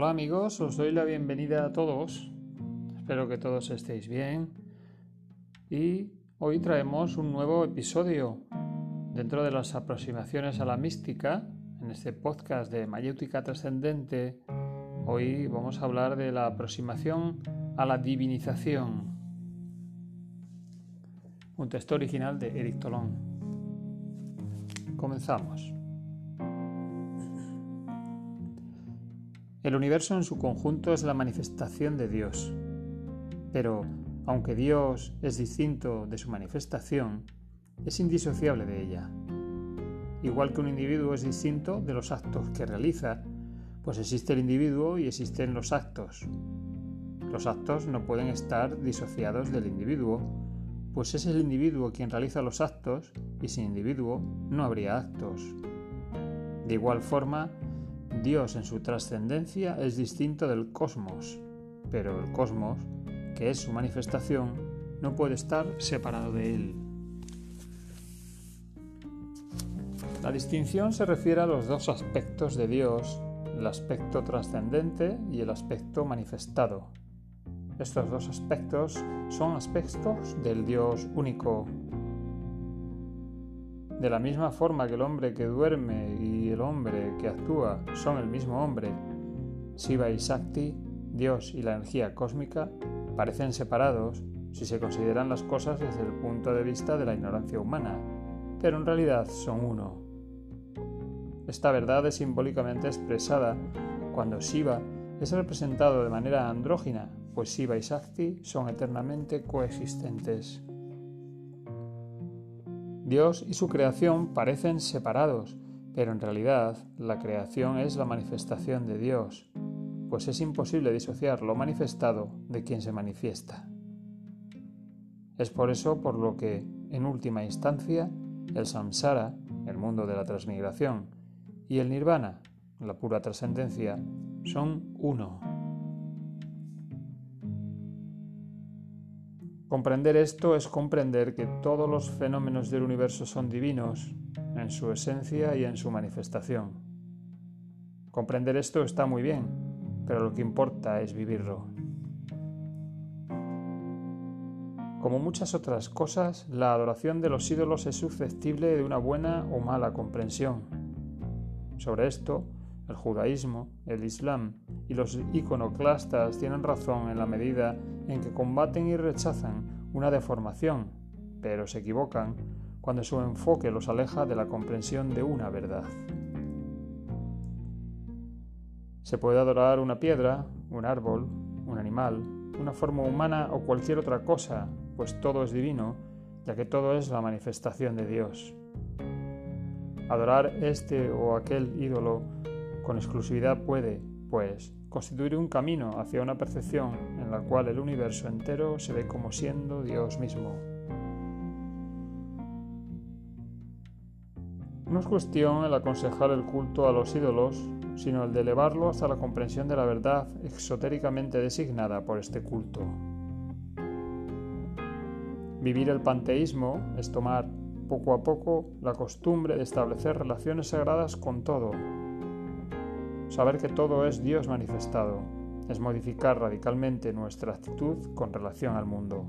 Hola amigos, os doy la bienvenida a todos. Espero que todos estéis bien. Y hoy traemos un nuevo episodio dentro de las aproximaciones a la mística. En este podcast de Mayéutica Trascendente, hoy vamos a hablar de la aproximación a la divinización. Un texto original de Eric Tolón. Comenzamos. El universo en su conjunto es la manifestación de Dios. Pero, aunque Dios es distinto de su manifestación, es indisociable de ella. Igual que un individuo es distinto de los actos que realiza, pues existe el individuo y existen los actos. Los actos no pueden estar disociados del individuo, pues es el individuo quien realiza los actos y sin individuo no habría actos. De igual forma, Dios en su trascendencia es distinto del cosmos, pero el cosmos, que es su manifestación, no puede estar separado de él. La distinción se refiere a los dos aspectos de Dios, el aspecto trascendente y el aspecto manifestado. Estos dos aspectos son aspectos del Dios único, de la misma forma que el hombre que duerme y el hombre que actúa son el mismo hombre, Shiva y Shakti, Dios y la energía cósmica, parecen separados si se consideran las cosas desde el punto de vista de la ignorancia humana, pero en realidad son uno. Esta verdad es simbólicamente expresada cuando Shiva es representado de manera andrógina, pues Shiva y Shakti son eternamente coexistentes. Dios y su creación parecen separados, pero en realidad la creación es la manifestación de Dios, pues es imposible disociar lo manifestado de quien se manifiesta. Es por eso por lo que, en última instancia, el samsara, el mundo de la transmigración, y el nirvana, la pura trascendencia, son uno. Comprender esto es comprender que todos los fenómenos del universo son divinos en su esencia y en su manifestación. Comprender esto está muy bien, pero lo que importa es vivirlo. Como muchas otras cosas, la adoración de los ídolos es susceptible de una buena o mala comprensión. Sobre esto, el judaísmo, el islam y los iconoclastas tienen razón en la medida en que combaten y rechazan una deformación, pero se equivocan cuando su enfoque los aleja de la comprensión de una verdad. Se puede adorar una piedra, un árbol, un animal, una forma humana o cualquier otra cosa, pues todo es divino, ya que todo es la manifestación de Dios. Adorar este o aquel ídolo con exclusividad puede, pues, constituir un camino hacia una percepción en la cual el universo entero se ve como siendo Dios mismo. No es cuestión el aconsejar el culto a los ídolos, sino el de elevarlo hasta la comprensión de la verdad exotéricamente designada por este culto. Vivir el panteísmo es tomar poco a poco la costumbre de establecer relaciones sagradas con todo, Saber que todo es Dios manifestado es modificar radicalmente nuestra actitud con relación al mundo.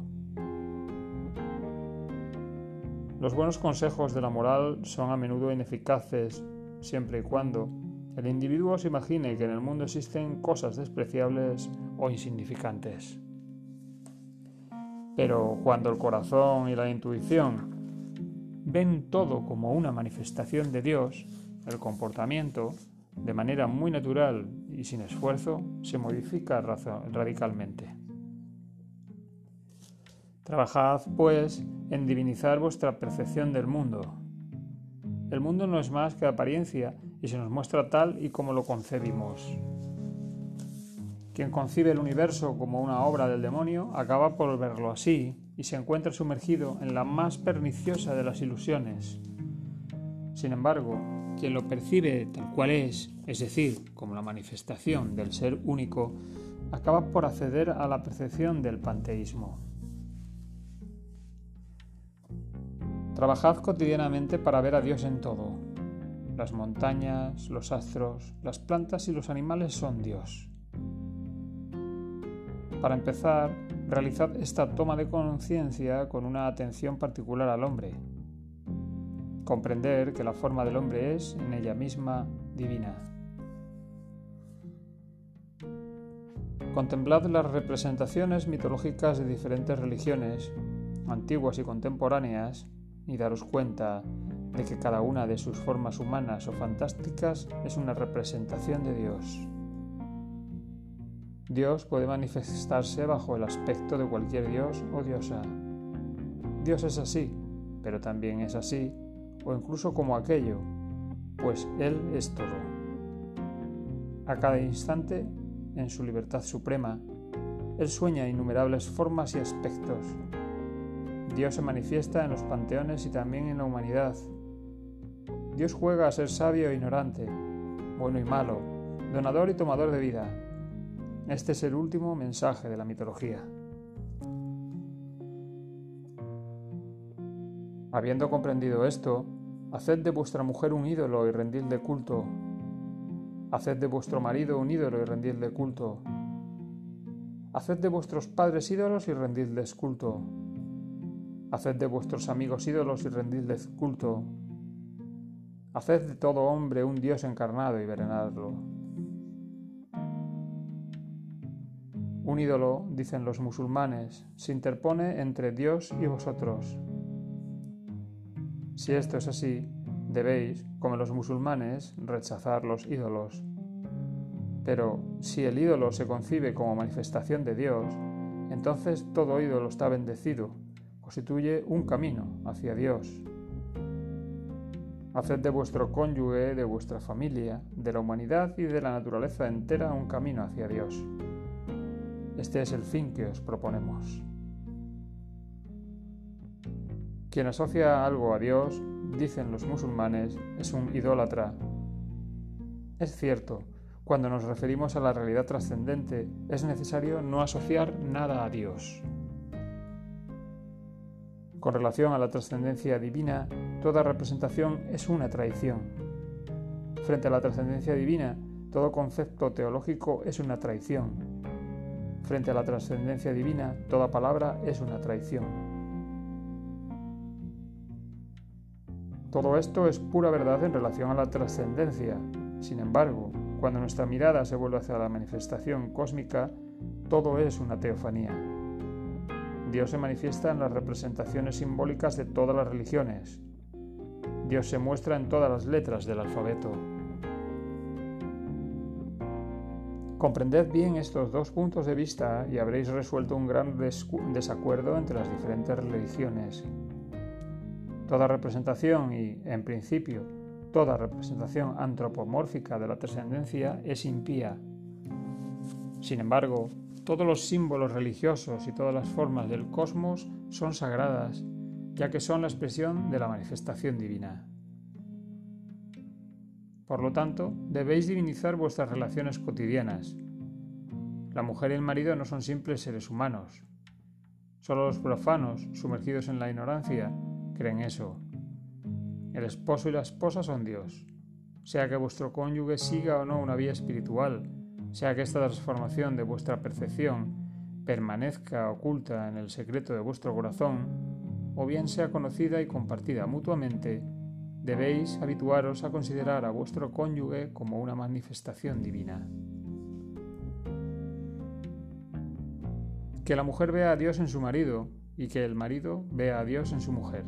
Los buenos consejos de la moral son a menudo ineficaces siempre y cuando el individuo se imagine que en el mundo existen cosas despreciables o insignificantes. Pero cuando el corazón y la intuición ven todo como una manifestación de Dios, el comportamiento de manera muy natural y sin esfuerzo, se modifica radicalmente. Trabajad, pues, en divinizar vuestra percepción del mundo. El mundo no es más que apariencia y se nos muestra tal y como lo concebimos. Quien concibe el universo como una obra del demonio acaba por verlo así y se encuentra sumergido en la más perniciosa de las ilusiones. Sin embargo, quien lo percibe tal cual es, es decir, como la manifestación del ser único, acaba por acceder a la percepción del panteísmo. Trabajad cotidianamente para ver a Dios en todo. Las montañas, los astros, las plantas y los animales son Dios. Para empezar, realizad esta toma de conciencia con una atención particular al hombre. Comprender que la forma del hombre es, en ella misma, divina. Contemplad las representaciones mitológicas de diferentes religiones, antiguas y contemporáneas, y daros cuenta de que cada una de sus formas humanas o fantásticas es una representación de Dios. Dios puede manifestarse bajo el aspecto de cualquier dios o diosa. Dios es así, pero también es así, o incluso como aquello, pues Él es todo. A cada instante, en su libertad suprema, Él sueña innumerables formas y aspectos. Dios se manifiesta en los panteones y también en la humanidad. Dios juega a ser sabio e ignorante, bueno y malo, donador y tomador de vida este es el último mensaje de la mitología. Habiendo comprendido esto, haced de vuestra mujer un ídolo y rendidle culto. Haced de vuestro marido un ídolo y rendidle culto. Haced de vuestros padres ídolos y rendidles culto. Haced de vuestros amigos ídolos y rendidles culto. Haced de todo hombre un Dios encarnado y veneradlo. Un ídolo, dicen los musulmanes, se interpone entre Dios y vosotros. Si esto es así, debéis, como los musulmanes, rechazar los ídolos. Pero si el ídolo se concibe como manifestación de Dios, entonces todo ídolo está bendecido, constituye un camino hacia Dios. Haced de vuestro cónyuge, de vuestra familia, de la humanidad y de la naturaleza entera un camino hacia Dios. Este es el fin que os proponemos. Quien asocia algo a Dios, dicen los musulmanes, es un idólatra. Es cierto, cuando nos referimos a la realidad trascendente, es necesario no asociar nada a Dios. Con relación a la trascendencia divina, toda representación es una traición. Frente a la trascendencia divina, todo concepto teológico es una traición. Frente a la trascendencia divina, toda palabra es una traición. Todo esto es pura verdad en relación a la trascendencia. Sin embargo, cuando nuestra mirada se vuelve hacia la manifestación cósmica, todo es una teofanía. Dios se manifiesta en las representaciones simbólicas de todas las religiones. Dios se muestra en todas las letras del alfabeto. Comprended bien estos dos puntos de vista y habréis resuelto un gran desacuerdo entre las diferentes religiones. Toda representación y, en principio, toda representación antropomórfica de la trascendencia es impía. Sin embargo, todos los símbolos religiosos y todas las formas del cosmos son sagradas, ya que son la expresión de la manifestación divina. Por lo tanto, debéis divinizar vuestras relaciones cotidianas. La mujer y el marido no son simples seres humanos. Solo los profanos, sumergidos en la ignorancia, creen eso. El esposo y la esposa son Dios. Sea que vuestro cónyuge siga o no una vía espiritual, sea que esta transformación de vuestra percepción permanezca oculta en el secreto de vuestro corazón, o bien sea conocida y compartida mutuamente, debéis habituaros a considerar a vuestro cónyuge como una manifestación divina. Que la mujer vea a Dios en su marido y que el marido vea a Dios en su mujer.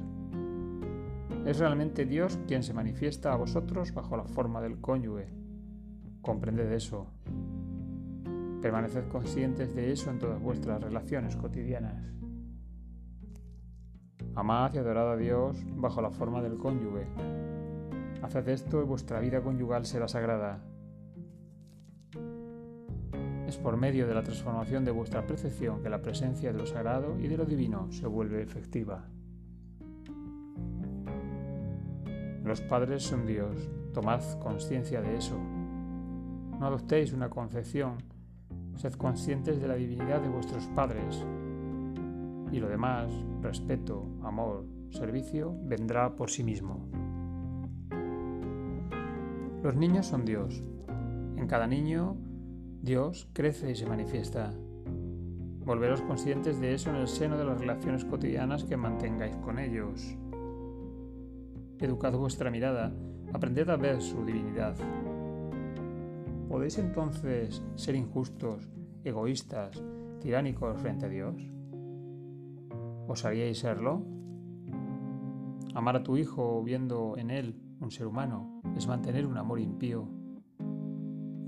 Es realmente Dios quien se manifiesta a vosotros bajo la forma del cónyuge. Comprended eso. Permaneced conscientes de eso en todas vuestras relaciones cotidianas. Amad y adorad a Dios bajo la forma del cónyuge. Haced esto y vuestra vida conyugal será sagrada. Es por medio de la transformación de vuestra percepción que la presencia de lo sagrado y de lo divino se vuelve efectiva. Los padres son Dios, tomad conciencia de eso. No adoptéis una concepción, sed conscientes de la divinidad de vuestros padres, y lo demás, respeto, amor, servicio, vendrá por sí mismo. Los niños son Dios. En cada niño, Dios crece y se manifiesta. Volveros conscientes de eso en el seno de las relaciones cotidianas que mantengáis con ellos. Educad vuestra mirada, aprended a ver su divinidad. ¿Podéis entonces ser injustos, egoístas, tiránicos frente a Dios? ¿Os haríais serlo? Amar a tu hijo viendo en él un ser humano es mantener un amor impío.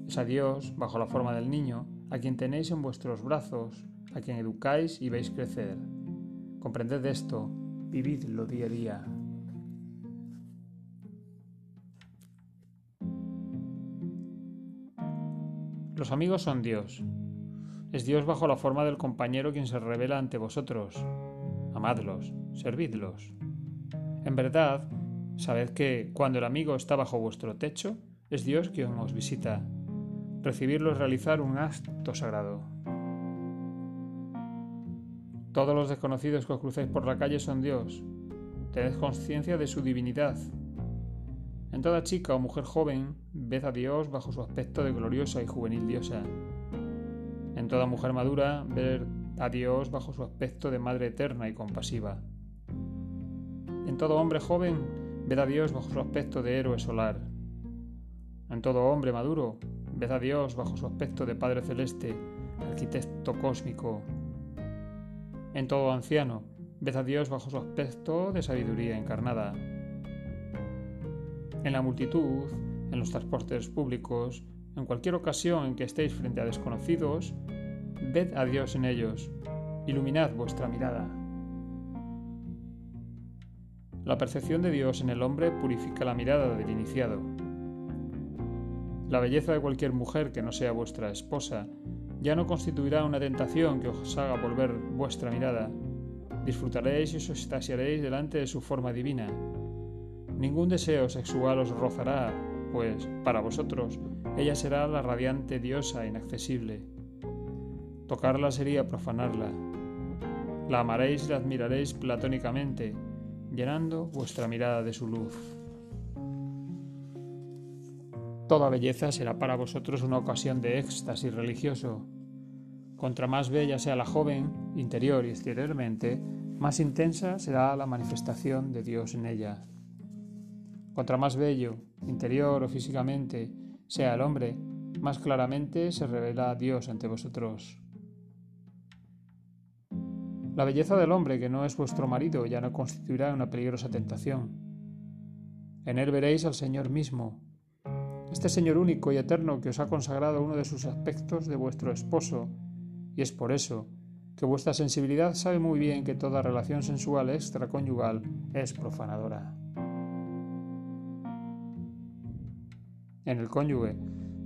Es a Dios, bajo la forma del niño, a quien tenéis en vuestros brazos, a quien educáis y veis crecer. Comprended esto, vividlo día a día. Los amigos son Dios. Es Dios bajo la forma del compañero quien se revela ante vosotros. Amadlos, servidlos. En verdad, sabed que cuando el amigo está bajo vuestro techo, es Dios quien os visita. Recibirlo es realizar un acto sagrado. Todos los desconocidos que os crucéis por la calle son Dios. Tened conciencia de su divinidad. En toda chica o mujer joven, ved a Dios bajo su aspecto de gloriosa y juvenil diosa. En toda mujer madura, ver a Dios bajo su aspecto de madre eterna y compasiva. En todo hombre joven, ved a Dios bajo su aspecto de héroe solar. En todo hombre maduro, ved a Dios bajo su aspecto de Padre Celeste, arquitecto cósmico. En todo anciano, ved a Dios bajo su aspecto de sabiduría encarnada. En la multitud, en los transportes públicos, en cualquier ocasión en que estéis frente a desconocidos, ved a Dios en ellos, iluminad vuestra mirada. La percepción de Dios en el hombre purifica la mirada del iniciado. La belleza de cualquier mujer que no sea vuestra esposa ya no constituirá una tentación que os haga volver vuestra mirada. Disfrutaréis y os extasiaréis delante de su forma divina. Ningún deseo sexual os rozará, pues, para vosotros, ella será la radiante diosa inaccesible. Tocarla sería profanarla. La amaréis y la admiraréis platónicamente, llenando vuestra mirada de su luz. Toda belleza será para vosotros una ocasión de éxtasis religioso. Contra más bella sea la joven, interior y exteriormente, más intensa será la manifestación de Dios en ella. Contra más bello, interior o físicamente, sea el hombre, más claramente se revela Dios ante vosotros. La belleza del hombre que no es vuestro marido ya no constituirá una peligrosa tentación. En él veréis al Señor mismo, este Señor único y eterno que os ha consagrado uno de sus aspectos de vuestro esposo, y es por eso que vuestra sensibilidad sabe muy bien que toda relación sensual extraconyugal es profanadora. En el cónyuge,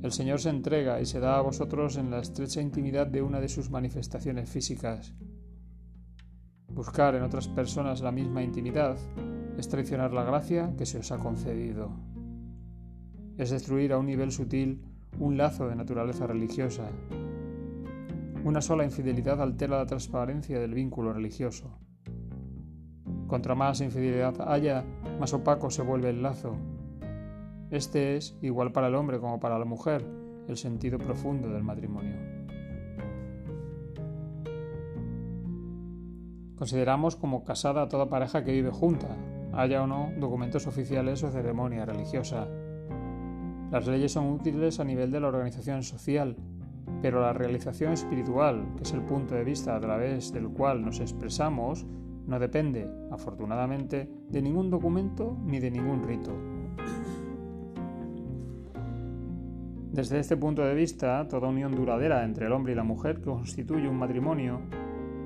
el Señor se entrega y se da a vosotros en la estrecha intimidad de una de sus manifestaciones físicas. Buscar en otras personas la misma intimidad es traicionar la gracia que se os ha concedido. Es destruir a un nivel sutil un lazo de naturaleza religiosa. Una sola infidelidad altera la transparencia del vínculo religioso. Contra más infidelidad haya, más opaco se vuelve el lazo. Este es, igual para el hombre como para la mujer, el sentido profundo del matrimonio. Consideramos como casada a toda pareja que vive junta, haya o no documentos oficiales o ceremonia religiosa. Las leyes son útiles a nivel de la organización social, pero la realización espiritual, que es el punto de vista a través del cual nos expresamos, no depende, afortunadamente, de ningún documento ni de ningún rito. Desde este punto de vista, toda unión duradera entre el hombre y la mujer constituye un matrimonio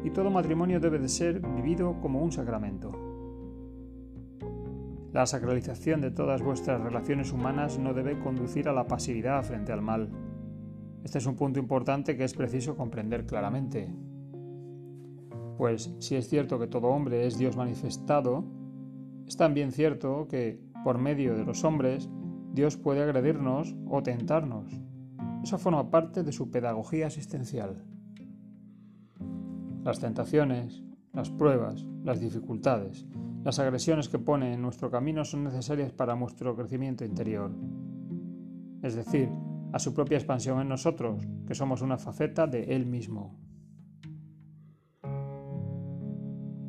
y todo matrimonio debe de ser vivido como un sacramento. La sacralización de todas vuestras relaciones humanas no debe conducir a la pasividad frente al mal. Este es un punto importante que es preciso comprender claramente. Pues si es cierto que todo hombre es Dios manifestado, es también cierto que, por medio de los hombres, Dios puede agredirnos o tentarnos. Eso forma parte de su pedagogía existencial. Las tentaciones, las pruebas, las dificultades, las agresiones que pone en nuestro camino son necesarias para nuestro crecimiento interior. Es decir, a su propia expansión en nosotros, que somos una faceta de Él mismo.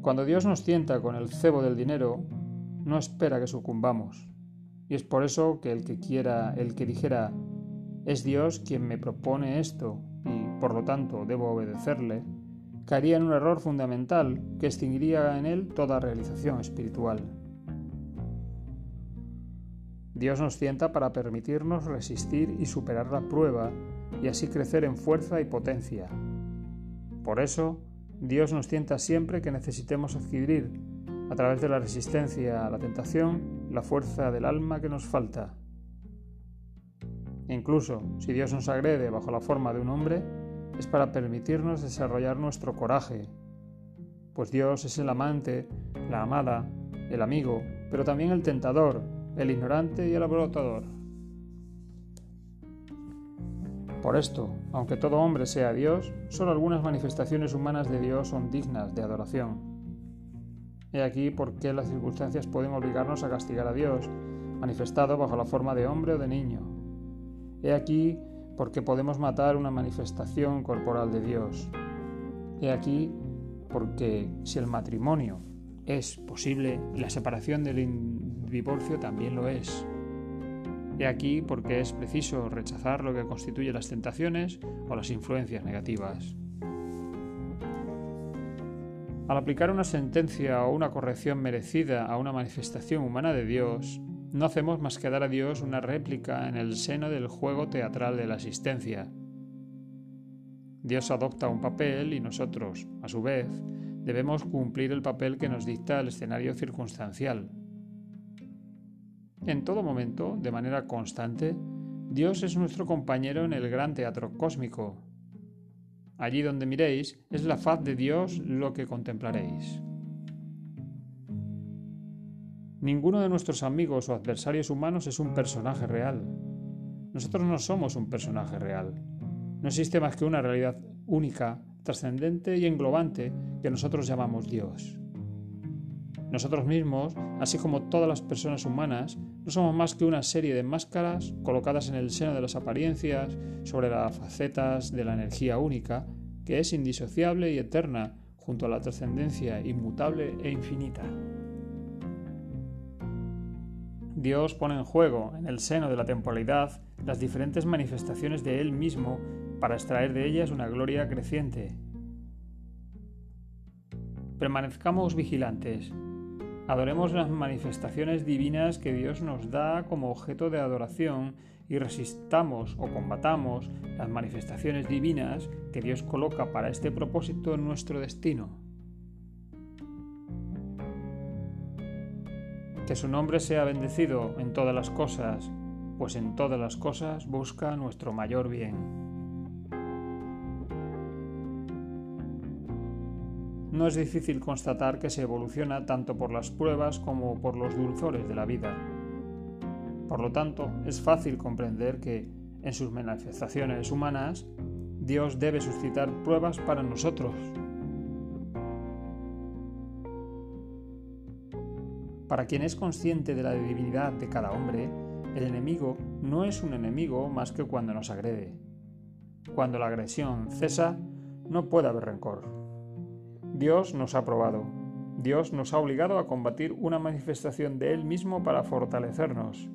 Cuando Dios nos tienta con el cebo del dinero, no espera que sucumbamos. Y es por eso que el que quiera, el que dijera, es Dios quien me propone esto y por lo tanto debo obedecerle, caería en un error fundamental que extinguiría en él toda realización espiritual. Dios nos tienta para permitirnos resistir y superar la prueba y así crecer en fuerza y potencia. Por eso, Dios nos tienta siempre que necesitemos adquirir, a través de la resistencia a la tentación, la fuerza del alma que nos falta. Incluso si Dios nos agrede bajo la forma de un hombre, es para permitirnos desarrollar nuestro coraje, pues Dios es el amante, la amada, el amigo, pero también el tentador, el ignorante y el abrotador. Por esto, aunque todo hombre sea Dios, solo algunas manifestaciones humanas de Dios son dignas de adoración. He aquí por qué las circunstancias pueden obligarnos a castigar a Dios, manifestado bajo la forma de hombre o de niño. He aquí porque podemos matar una manifestación corporal de Dios. He aquí porque si el matrimonio es posible, la separación del divorcio también lo es. He aquí porque es preciso rechazar lo que constituye las tentaciones o las influencias negativas. Al aplicar una sentencia o una corrección merecida a una manifestación humana de Dios, no hacemos más que dar a Dios una réplica en el seno del juego teatral de la existencia. Dios adopta un papel y nosotros, a su vez, debemos cumplir el papel que nos dicta el escenario circunstancial. En todo momento, de manera constante, Dios es nuestro compañero en el gran teatro cósmico. Allí donde miréis, es la faz de Dios lo que contemplaréis. Ninguno de nuestros amigos o adversarios humanos es un personaje real. Nosotros no somos un personaje real. No existe más que una realidad única, trascendente y englobante que nosotros llamamos Dios. Nosotros mismos, así como todas las personas humanas, no somos más que una serie de máscaras colocadas en el seno de las apariencias sobre las facetas de la energía única, que es indisociable y eterna junto a la trascendencia inmutable e infinita. Dios pone en juego, en el seno de la temporalidad, las diferentes manifestaciones de Él mismo para extraer de ellas una gloria creciente. Permanezcamos vigilantes, Adoremos las manifestaciones divinas que Dios nos da como objeto de adoración y resistamos o combatamos las manifestaciones divinas que Dios coloca para este propósito en nuestro destino. Que su nombre sea bendecido en todas las cosas, pues en todas las cosas busca nuestro mayor bien. No es difícil constatar que se evoluciona tanto por las pruebas como por los dulzores de la vida. Por lo tanto, es fácil comprender que, en sus manifestaciones humanas, Dios debe suscitar pruebas para nosotros. Para quien es consciente de la divinidad de cada hombre, el enemigo no es un enemigo más que cuando nos agrede. Cuando la agresión cesa, no puede haber rencor. Dios nos ha probado. Dios nos ha obligado a combatir una manifestación de Él mismo para fortalecernos.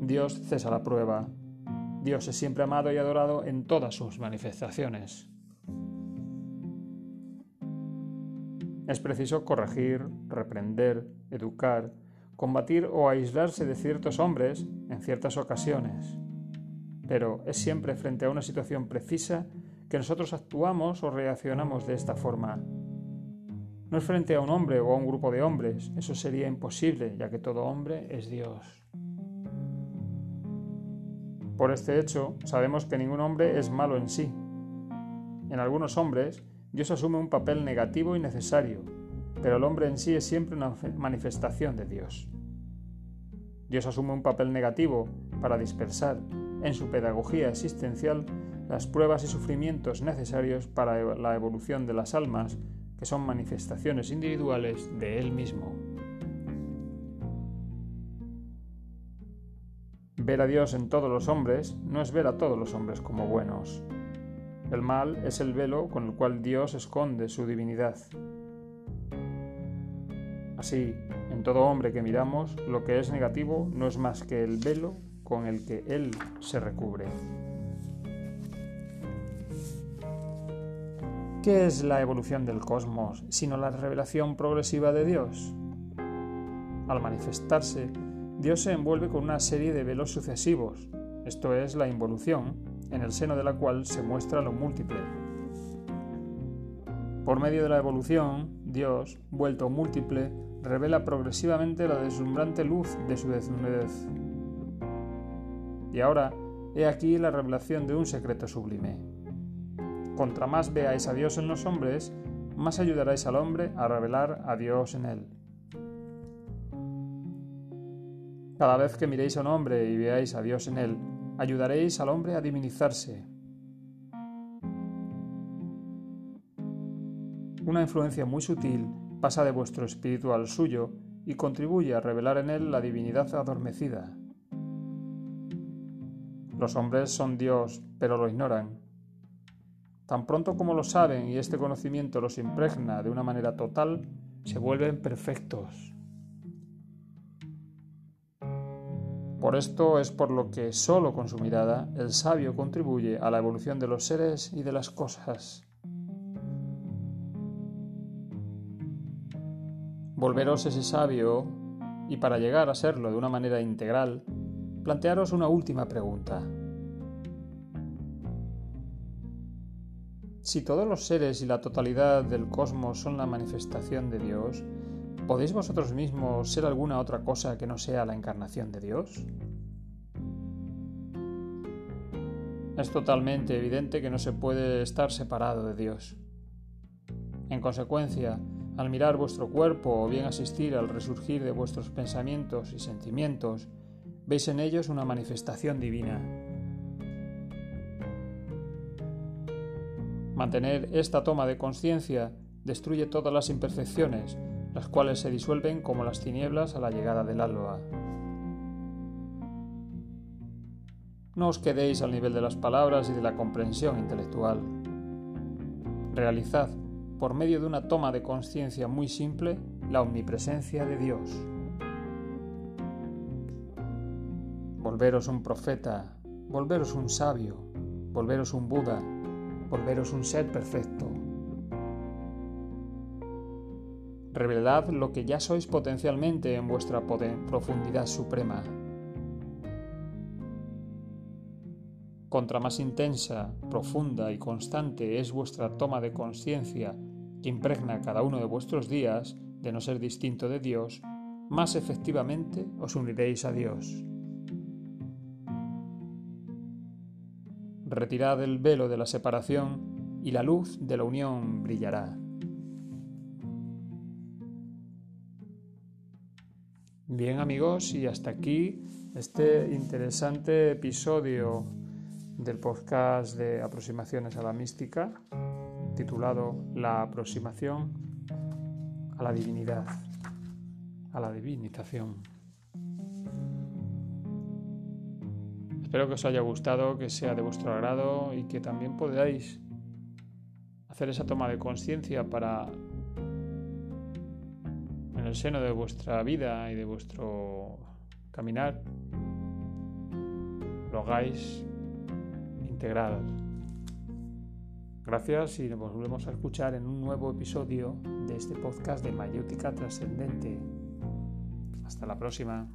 Dios cesa la prueba. Dios es siempre amado y adorado en todas sus manifestaciones. Es preciso corregir, reprender, educar, combatir o aislarse de ciertos hombres en ciertas ocasiones. Pero es siempre frente a una situación precisa que nosotros actuamos o reaccionamos de esta forma. No es frente a un hombre o a un grupo de hombres, eso sería imposible, ya que todo hombre es Dios. Por este hecho, sabemos que ningún hombre es malo en sí. En algunos hombres, Dios asume un papel negativo y necesario, pero el hombre en sí es siempre una manifestación de Dios. Dios asume un papel negativo para dispersar, en su pedagogía existencial, las pruebas y sufrimientos necesarios para la evolución de las almas que son manifestaciones individuales de Él mismo. Ver a Dios en todos los hombres no es ver a todos los hombres como buenos. El mal es el velo con el cual Dios esconde su divinidad. Así, en todo hombre que miramos, lo que es negativo no es más que el velo con el que él se recubre. ¿Qué es la evolución del cosmos sino la revelación progresiva de Dios? Al manifestarse, Dios se envuelve con una serie de velos sucesivos, esto es la involución, en el seno de la cual se muestra lo múltiple. Por medio de la evolución, Dios, vuelto múltiple, revela progresivamente la deslumbrante luz de su desnudez. Y ahora, he aquí la revelación de un secreto sublime. Contra más veáis a Dios en los hombres, más ayudaréis al hombre a revelar a Dios en él. Cada vez que miréis a un hombre y veáis a Dios en él, ayudaréis al hombre a divinizarse. Una influencia muy sutil pasa de vuestro espíritu al suyo y contribuye a revelar en él la divinidad adormecida. Los hombres son Dios, pero lo ignoran. Tan pronto como lo saben y este conocimiento los impregna de una manera total, se vuelven perfectos. Por esto es por lo que solo con su mirada el sabio contribuye a la evolución de los seres y de las cosas. Volveros ese sabio y para llegar a serlo de una manera integral, plantearos una última pregunta. Si todos los seres y la totalidad del cosmos son la manifestación de Dios, ¿podéis vosotros mismos ser alguna otra cosa que no sea la encarnación de Dios? Es totalmente evidente que no se puede estar separado de Dios. En consecuencia, al mirar vuestro cuerpo o bien asistir al resurgir de vuestros pensamientos y sentimientos, veis en ellos una manifestación divina. Mantener esta toma de conciencia destruye todas las imperfecciones las cuales se disuelven como las tinieblas a la llegada del alba. No os quedéis al nivel de las palabras y de la comprensión intelectual. Realizad, por medio de una toma de conciencia muy simple, la omnipresencia de Dios. Volveros un profeta, volveros un sabio, volveros un Buda, volveros un ser perfecto. Revelad lo que ya sois potencialmente en vuestra profundidad suprema. Contra más intensa, profunda y constante es vuestra toma de conciencia que impregna cada uno de vuestros días de no ser distinto de Dios, más efectivamente os uniréis a Dios. Retirad el velo de la separación y la luz de la unión brillará. Bien amigos, y hasta aquí este interesante episodio del podcast de aproximaciones a la mística, titulado La aproximación a la divinidad, a la divinización. Espero que os haya gustado, que sea de vuestro agrado y que también podáis hacer esa toma de conciencia para el seno de vuestra vida y de vuestro caminar lo hagáis integral. Gracias y nos volvemos a escuchar en un nuevo episodio de este podcast de Mayéutica Trascendente. Hasta la próxima.